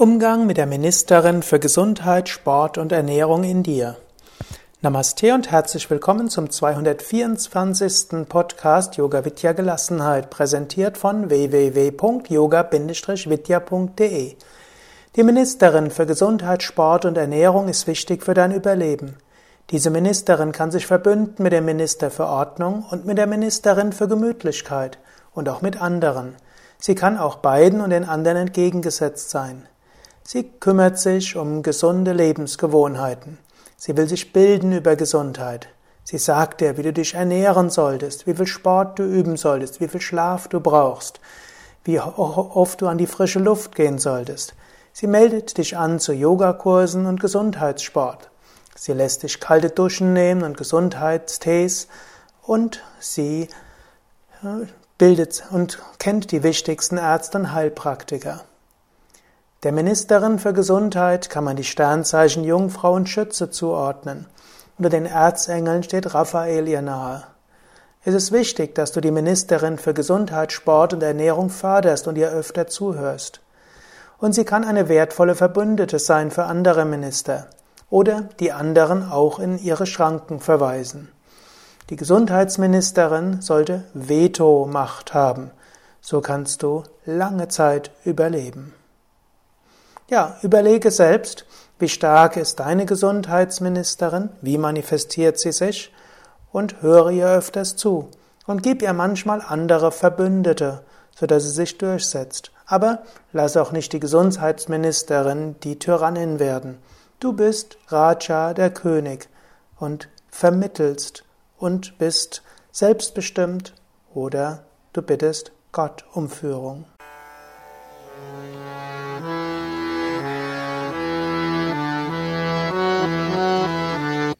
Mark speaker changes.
Speaker 1: Umgang mit der Ministerin für Gesundheit, Sport und Ernährung in dir. Namaste und herzlich willkommen zum 224. Podcast Yoga Vidya Gelassenheit, präsentiert von www.yoga-vidya.de. Die Ministerin für Gesundheit, Sport und Ernährung ist wichtig für dein Überleben. Diese Ministerin kann sich verbünden mit dem Minister für Ordnung und mit der Ministerin für Gemütlichkeit und auch mit anderen. Sie kann auch beiden und den anderen entgegengesetzt sein. Sie kümmert sich um gesunde Lebensgewohnheiten. Sie will sich bilden über Gesundheit. Sie sagt dir, wie du dich ernähren solltest, wie viel Sport du üben solltest, wie viel Schlaf du brauchst, wie oft du an die frische Luft gehen solltest. Sie meldet dich an zu Yogakursen und Gesundheitssport. Sie lässt dich kalte Duschen nehmen und Gesundheitstees und sie äh, bildet und kennt die wichtigsten Ärzte und Heilpraktiker. Der Ministerin für Gesundheit kann man die Sternzeichen Jungfrau und Schütze zuordnen. Unter den Erzengeln steht Raphael ihr nahe. Es ist wichtig, dass du die Ministerin für Gesundheit, Sport und Ernährung förderst und ihr öfter zuhörst. Und sie kann eine wertvolle Verbündete sein für andere Minister oder die anderen auch in ihre Schranken verweisen. Die Gesundheitsministerin sollte Veto-Macht haben. So kannst du lange Zeit überleben. Ja, überlege selbst, wie stark ist deine Gesundheitsministerin, wie manifestiert sie sich und höre ihr öfters zu und gib ihr manchmal andere Verbündete, sodass sie sich durchsetzt. Aber lass auch nicht die Gesundheitsministerin die Tyrannin werden. Du bist Raja, der König, und vermittelst und bist selbstbestimmt oder du bittest Gott um Führung.